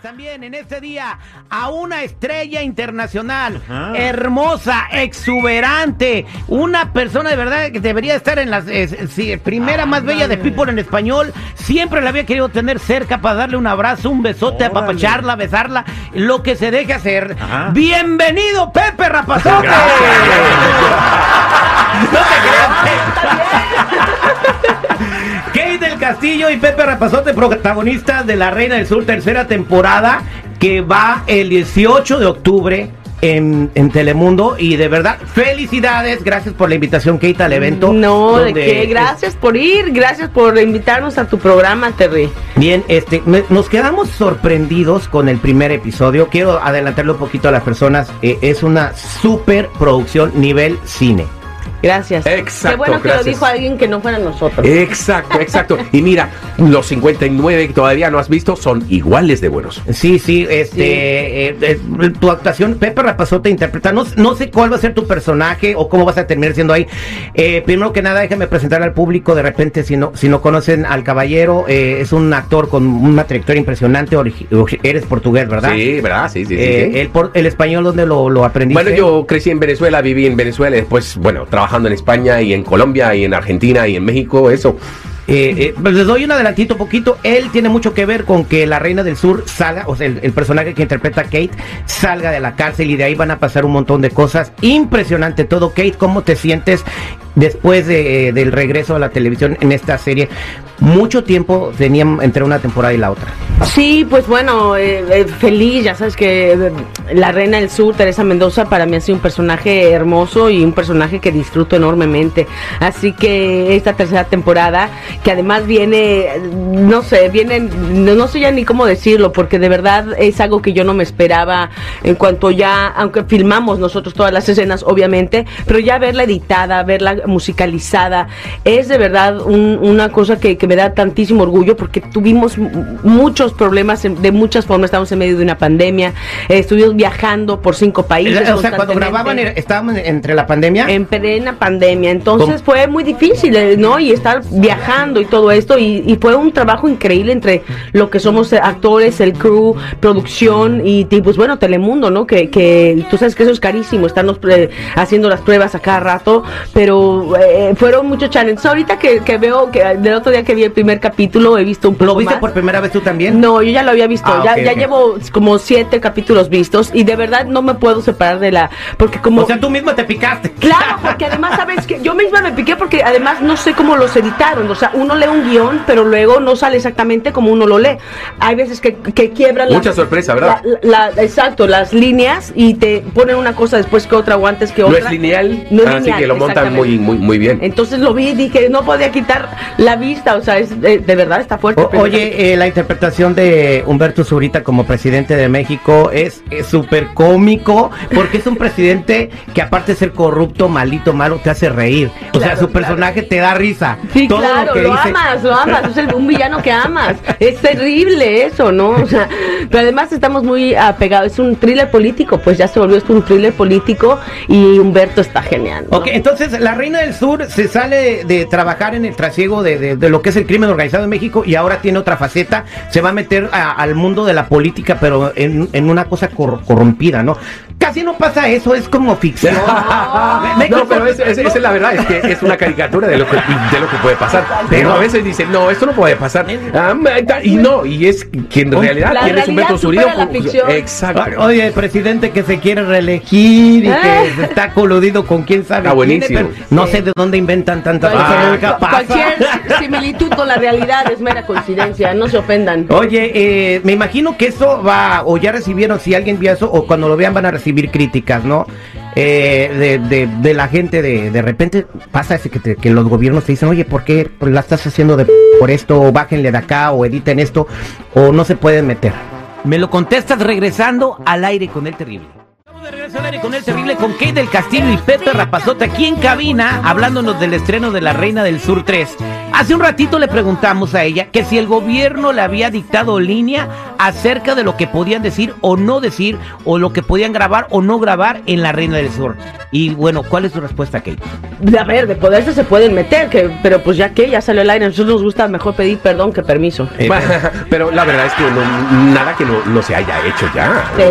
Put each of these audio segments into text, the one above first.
también en este día a una estrella internacional, hermosa, exuberante, una persona de verdad que debería estar en la primera más bella de People en español. Siempre la había querido tener cerca para darle un abrazo, un besote, apapacharla, besarla, lo que se deje hacer. Bienvenido, Pepe Rapazote. Castillo y Pepe Rapazote, protagonistas de La Reina del Sur, tercera temporada, que va el 18 de octubre en, Telemundo y de verdad, felicidades, gracias por la invitación, Kate, al evento. No, de qué, gracias por ir, gracias por invitarnos a tu programa, Terry. Bien, este, nos quedamos sorprendidos con el primer episodio, quiero adelantarle un poquito a las personas, eh, es una super producción nivel cine. Gracias. Exacto. Qué bueno que lo dijo alguien que no fuera nosotros. Exacto, exacto. y mira, los 59 que todavía no has visto son iguales de buenos. Sí, sí, este, eh, eh, tu actuación, Pepe Rapazote interpreta, no, no sé cuál va a ser tu personaje o cómo vas a terminar siendo ahí. Eh, primero que nada, déjame presentar al público, de repente, si no, si no conocen al caballero, es un actor con una trayectoria impresionante, eres portugués, ¿verdad? Sí, ¿verdad? Sí, sí, sí. El, el, español, ¿dónde lo, lo aprendiste? Bueno, yo crecí en Venezuela, viví en Venezuela, después, bueno, trabajé en España y en Colombia y en Argentina y en México, eso. Eh, eh, pues les doy un adelantito poquito. Él tiene mucho que ver con que la Reina del Sur salga, o sea, el, personaje que interpreta Kate salga de la cárcel y de ahí van a pasar un montón de cosas. Impresionante todo. Kate, ¿cómo te sientes después de, del regreso a la televisión en esta serie? Mucho tiempo tenían entre una temporada y la otra. Sí, pues bueno, eh, feliz, ya sabes que la Reina del Sur, Teresa Mendoza, para mí ha sido un personaje hermoso y un personaje que disfruto enormemente. Así que esta tercera temporada que además viene, no sé, viene, no, sé ya ni cómo decirlo, porque de verdad es algo que yo no me esperaba en cuanto ya, aunque filmamos nosotros todas las escenas, obviamente, pero ya verla editada, verla musicalizada, es de verdad una cosa que, me da tantísimo orgullo, porque tuvimos muchos problemas de muchas formas, estamos en medio de una pandemia, estuvimos viajando por cinco países. O sea, cuando grababan, estábamos entre la pandemia. En plena pandemia, entonces fue muy difícil, ¿no? Y estar viajando y todo esto y, fue un trabajo increíble entre lo que somos actores, el crew, producción y, pues bueno, Telemundo, ¿no? Que, que tú sabes que eso es carísimo, estarnos haciendo las pruebas a cada rato, pero eh, fueron muchos challenges. Ahorita que, veo, que del otro día que vi el primer capítulo he visto un poco ¿Lo viste por primera vez tú también? No, yo ya lo había visto, ah, ya, ya llevo como siete capítulos vistos y de verdad no me puedo separar de la, porque como... O sea, tú misma te picaste. Claro, porque además sabes que yo misma me piqué porque además no sé cómo los editaron, o sea, uno lee un guion, pero luego no sale exactamente como uno lo lee. Hay veces que, que quiebran Mucha sorpresa, ¿verdad? exacto, las líneas y te ponen una cosa después que otra o antes que otra. No es lineal, no así que lo montan muy, muy, muy bien. Entonces lo vi y dije, no podía quitar la vista, o sea, es, de, verdad está fuerte. oye, eh, la interpretación de Humberto Zurita como presidente de México es súper cómico, porque es un presidente que aparte de ser corrupto, malito, malo, te hace reír. O sea, su personaje te da risa. Sí, Todo claro, lo, que dice, amas, lo amas, es un villano que amas. Es terrible eso, ¿no? O sea, pero además estamos muy apegados, es un thriller político, pues ya se volvió esto un thriller político y Humberto está genial. Ok, entonces la Reina del Sur se sale de, trabajar en el trasiego de, lo que es el crimen organizado en México y ahora tiene otra faceta, se va a meter al mundo de la política, pero en, una cosa corrompida, ¿no? Casi no pasa eso, es como ficción. no, pero esa es, la verdad, es que es una caricatura de lo que, de lo que puede pasar. Pero a veces dicen, no, esto no puede pasar. Ah, y no, y es que en realidad tiene un método Zurita. Exacto. Oye, el presidente que se quiere reelegir y que ah. está coludido con quién sabe. Está buenísimo. no sé de dónde inventan tanta cualquier, cualquier similitud con la realidad es mera coincidencia, no se ofendan. Oye, eh, me imagino que eso va, o ya recibieron, si alguien vio eso, o cuando lo vean van a recibir críticas, ¿no? Eh, de, de, la gente, de, de repente pasa ese que, que, los gobiernos te dicen, oye, ¿por qué la estás haciendo de por esto? O bájenle de acá, o editen esto, o no se pueden meter. Me lo contestas regresando al aire con el terrible regreso con el terrible con Kate del Castillo y Pepe Rapazote aquí en cabina, hablándonos del estreno de La Reina del Sur 3. Hace un ratito le preguntamos a ella que si el gobierno le había dictado línea acerca de lo que podían decir o no decir, o lo que podían grabar o no grabar en La Reina del Sur. Y bueno, ¿cuál es tu respuesta, Kate? A ver, de poderse se pueden meter, que, pero pues ya que ya salió el aire, a nosotros nos gusta mejor pedir perdón que permiso. Eh, pero la verdad es que no- nada que no, no se haya hecho ya. Sí.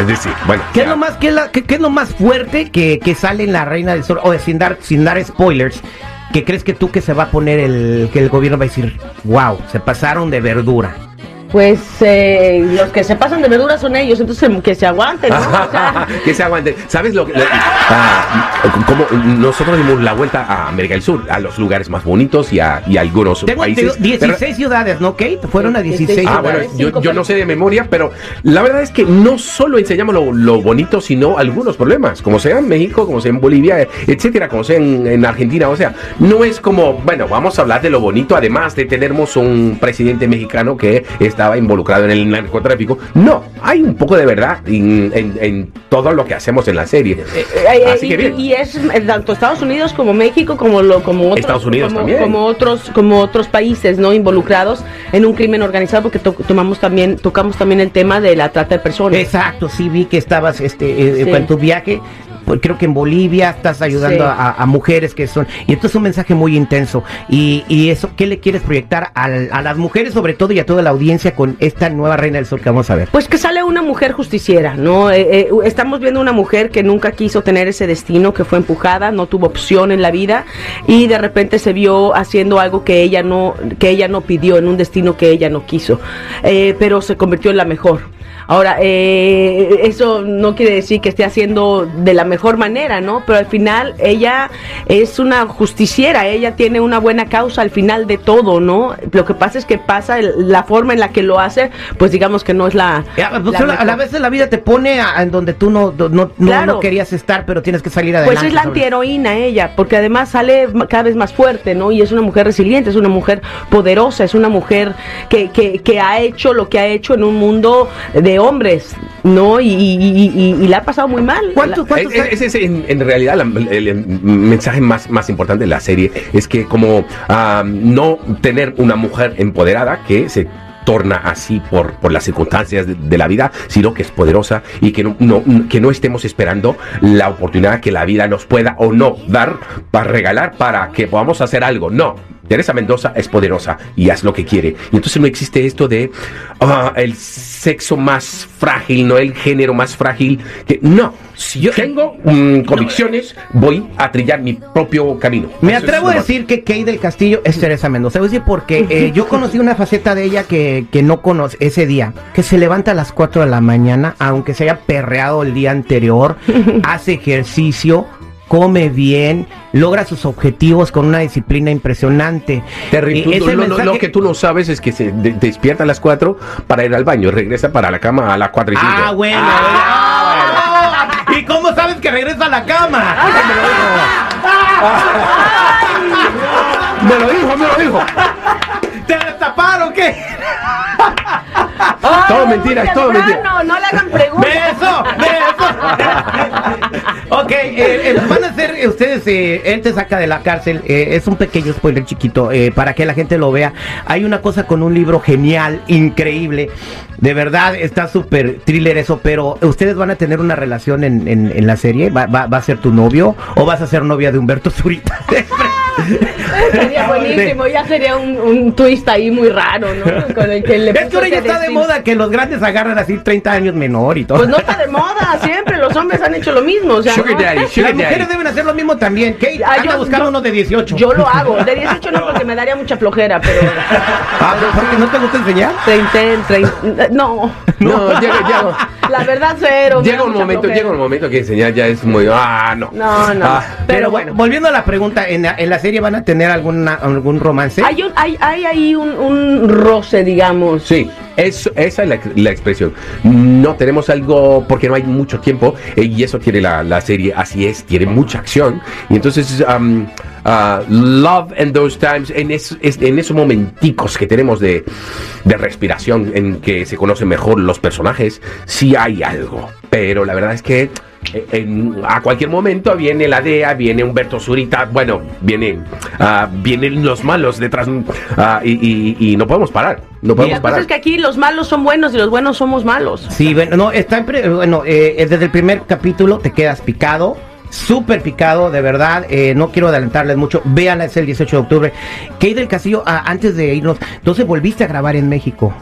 Es decir, bueno. ¿Qué es ya. lo más, qué es la- qué- es lo más fuerte que, que sale en La Reina del Sur? O sin dar, sin dar spoilers, que crees que tú que se va a poner el, que el gobierno va a decir, wow, se pasaron de verdura. Pues eh, los que se pasan de verdura son ellos, entonces que se aguanten, ¿no? O sea, que se aguante. ¿Sabes lo que.? lo- ah, como nosotros dimos la vuelta a América del Sur, a los lugares más bonitos y a, y a algunos Tengo países. entendido 16 ciudades, ¿no, Kate? Fueron a 16 Ah, bueno, ciudades. yo, yo no sé de memoria, pero la verdad es que no solo enseñamos lo, lo bonito, sino algunos problemas, como sea en México, como sea en Bolivia, etcétera, como sea en, en Argentina. O sea, no es como, bueno, vamos a hablar de lo bonito, además de tenemos un presidente mexicano que estaba involucrado en el narcotráfico. No, hay un poco de verdad en, en- en todo lo que hacemos en la serie. eh, eh, Así que y, bien. y es eh, tanto Estados Unidos como México como lo como otros Estados Unidos como, también. como otros como otros países no involucrados en un crimen organizado porque to- tomamos también tocamos también el tema de la trata de personas Exacto, sí vi que estabas este, eh, Sí. en tu viaje. Pues, creo que en Bolivia estás ayudando Sí. a, a mujeres que son. Y esto es un mensaje muy intenso. Y, y eso, ¿qué le quieres proyectar al- a las mujeres, sobre todo, y a toda la audiencia con esta nueva Reina del Sol que vamos a ver? Pues que sale una mujer justiciera, ¿no? Eh, eh, estamos viendo una mujer que nunca quiso tener ese destino, que fue empujada, no tuvo opción en la vida y de repente se vio haciendo algo que ella no, que ella no pidió, en un destino que ella no quiso, Eh, pero se convirtió en la mejor. Ahora, eh, eso no quiere decir que esté haciendo de la mejor manera, ¿no? Pero al final ella es una justiciera, ella tiene una buena causa al final de todo, ¿no? Lo que pasa es que pasa el- la forma en la que lo hace, pues digamos que no es la... Ya, pues, la a la- vez la vida te pone a, en donde tú no, no, no- Claro. no querías estar, pero tienes que salir adelante. Pues es la antiheroína ella, porque además sale cada vez más fuerte, ¿no? Y es una mujer resiliente, es una mujer poderosa, es una mujer que, que, que ha hecho lo que ha hecho en un mundo de hombres, ¿no? Y, y, y- y- y la ha pasado muy mal. ¿Cuántos- es- Ese es en, en realidad la- el, el mensaje más, más importante de la serie, es que como ah, no tener una mujer empoderada que se torna así por, por las circunstancias de, de la vida, sino que es poderosa y que no, no- que no estemos esperando la oportunidad que la vida nos pueda o no dar para regalar para que podamos hacer algo. No, Teresa Mendoza es poderosa y hace lo que quiere. Y entonces no existe esto de ah, el sexo más frágil, no el género más frágil. Que, no, si yo tengo mm, convicciones, voy a trillar mi propio camino. Me Eso atrevo a decir que Kay del Castillo es Teresa Mendoza. Voy a decir porque eh, yo conocí una faceta de ella que, que no conoce ese día. Que se levanta a las 4 de la mañana, aunque se haya perreado el día anterior, hace ejercicio, come bien, logra sus objetivos con una disciplina impresionante. Tú- ese lo, lo- lo mensaje- que tú no sabes es que se de- despierta a las 4 para ir al baño, regresa para la cama a las 4 y 5. Ah, bueno. ah, bueno. ¿Y cómo sabes que regresa a la cama? Me lo dijo, me lo dijo. ¿Te destaparon o qué? Ay, todo mentira, es todo mentira. temprano, No le hagan preguntas. ¡Beso! ¡Beso! ok, eh, eh, van a hacer eh, ustedes, eh, él te saca de la cárcel, eh, es un pequeño spoiler chiquito, eh, para que la gente lo vea. Hay una cosa con un libro genial, increíble, de verdad está súper thriller eso, pero ustedes van a tener una relación en, en- en la serie, ¿Va, va, va a ser tu novio o vas a ser novia de Humberto Zurita? Sería buenísimo, ya sería un, un twist ahí muy raro, ¿no? Con el que le es que ahora ya está de moda que los grandes agarran así 30 años menor y todo. Pues no está de moda, siempre los hombres han hecho lo mismo. O sea, Sugar ¿no? daddy, Las mujeres daddy. deben hacer lo mismo también. Kate, Ah, anda yo- buscando yo- uno de 18. Yo lo hago, de 18 no porque me daría mucha flojera, pero... Ah, ¿porque no te gusta enseñar? 30, 30, no, No, llega, llega, la verdad cero. llega un momento, flojera. llega un momento que enseñar ya es muy. Ah, no. No, no. Ah, Pero, bueno, volviendo a la pregunta, ¿en la, en la serie van a tener alguna, algún romance? Hay, un, hay, hay ahí un, un roce, digamos. Sí, eso, esa es la, expresión. No tenemos algo porque no hay mucho tiempo eh, y eso tiene la, la serie, así es, tiene mucha acción. Y entonces, um, ah, Love and Those Times, en, es- es- en esos momenticos que tenemos de, de respiración en que se conocen mejor los personajes, sí hay algo. Pero la verdad es que en- a cualquier momento viene la DEA, viene Humberto Zurita, bueno, viene, ah, vienen los malos detrás ah, y, y- y no podemos parar, no Y podemos cosa parar. es que aquí los malos son buenos y los buenos somos malos. Sí, bueno, no, está en pre- bueno, eh, desde el primer capítulo te quedas picado. Súper picado, de verdad. eh, no quiero adelantarles mucho. Véanla, es el 18 de octubre. Kate del Castillo, ah, antes de irnos, entonces volviste a grabar en México.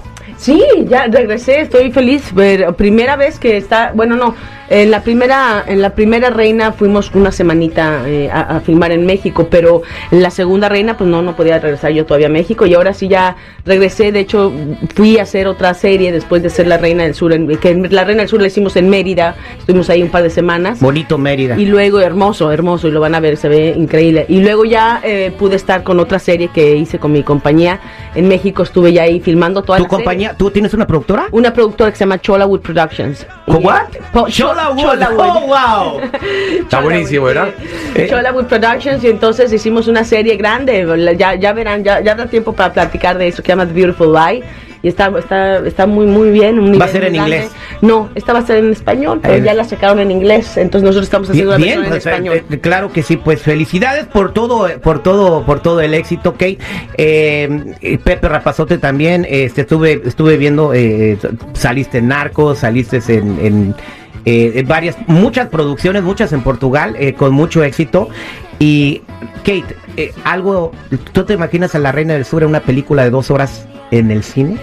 Sí, ya regresé, estoy feliz. Pero primera vez que está, bueno, no, en la primera, en la primera reina fuimos una semanita eh, a, a filmar en México, pero en la segunda reina, pues no, no podía regresar yo todavía a México y ahora sí ya regresé. De hecho, fui a hacer otra serie después de ser la reina del sur, en- que la reina del sur la hicimos en Mérida, estuvimos ahí un par de semanas. Bonito Mérida. Y luego, hermoso, hermoso, y lo van a ver, se ve increíble. Y luego ya eh, pude estar con otra serie que hice con mi compañía. En México estuve ya ahí filmando toda ¿Tu la serie. Tú tienes una productora? Una productora que se llama Cholawood Productions. ¿Con Y- what? Po- Cholawood. Cholawood. Oh, wow. Está buenísimo, ¿verdad? Eh, Cholawood Productions y entonces hicimos una serie grande, ya, ya verán, ya, ya da tiempo para platicar de eso que se llama The Beautiful Lie y está, está, está muy muy bien. un ¿Va a ser en grande. inglés? No, esta va a ser en español, pero Eh. ya la sacaron en inglés, entonces nosotros estamos haciendo Bien, la versión en español. eh, claro que sí, pues felicidades por todo, eh, por todo, por todo el éxito, Kate. Eh, Pepe Rapazote también, este, estuve, estuve viendo, eh, saliste en Narcos, saliste en, en, eh, varias, muchas producciones, muchas en Portugal, eh, con mucho éxito. Y Kate, eh, algo, ¿tú te imaginas a la Reina del Sur en una película de dos horas en el cine?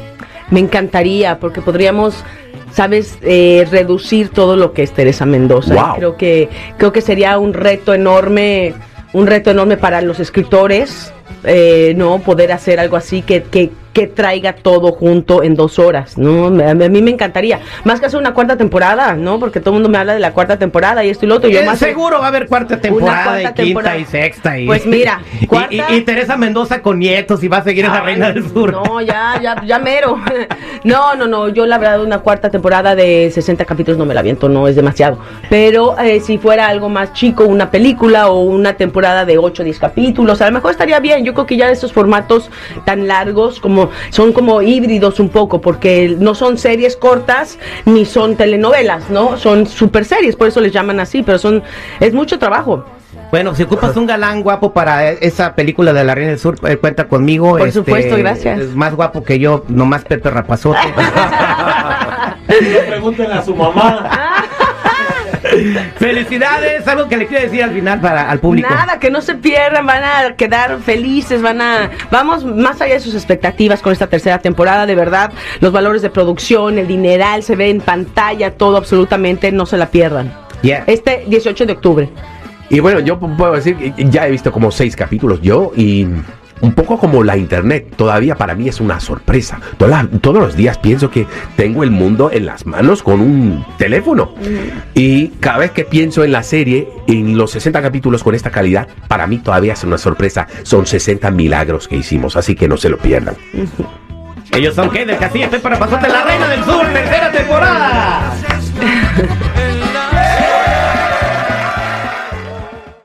Me encantaría, porque podríamos, sabes, eh, reducir todo lo que es Teresa Mendoza. Wow. Creo que, creo que sería un reto enorme, un reto enorme para los escritores, eh, no poder hacer algo así que, que, que traiga todo junto en dos horas, ¿no? A mí me encantaría. Más que hacer una cuarta temporada, ¿no? Porque todo el mundo me habla de la cuarta temporada y esto y lo otro. y Yo Eh, más seguro va a haber cuarta temporada cuarta y quinta temporada. y sexta y Pues mira, cuarta- y, y Teresa Mendoza con nietos y va a seguir esa Ay, reina del sur. No, ya, ya, ya mero. No, no, no. Yo la verdad una cuarta temporada de 60 capítulos no me la aviento, no es demasiado. Pero eh, si fuera algo más chico, una película o una temporada de 8 o 10 capítulos, a lo mejor estaría bien. Yo creo que ya estos formatos tan largos como son como híbridos un poco, porque no son series cortas ni son telenovelas, ¿no? Son super series, por eso les llaman así, pero son es mucho trabajo. Bueno, si ocupas un galán guapo para e- esa película de la Reina del Sur, eh, cuenta conmigo. Por supuesto, gracias. Es más guapo que yo, nomás Pepe Rapazote. Pregúntenle a su mamá. Felicidades, algo que le quiero decir al final para al público. Nada, que no se pierdan, van a quedar felices, van a... Vamos más allá de sus expectativas con esta tercera temporada, de verdad, los valores de producción, el dineral, se ve en pantalla, todo absolutamente, no se la pierdan. Yeah. Este 18 de octubre. Y bueno, yo puedo decir ya he visto como seis capítulos yo y un poco como la internet, todavía para mí es una sorpresa. Toda- todos los días pienso que tengo el mundo en las manos con un teléfono. Y cada vez que pienso en la serie, en los 60 capítulos con esta calidad, para mí todavía es una sorpresa. Son 60 milagros que hicimos, así que no se lo pierdan. Ellos son Kate del Castillo, Pepe Rapazote, la Reina del Sur, tercera temporada.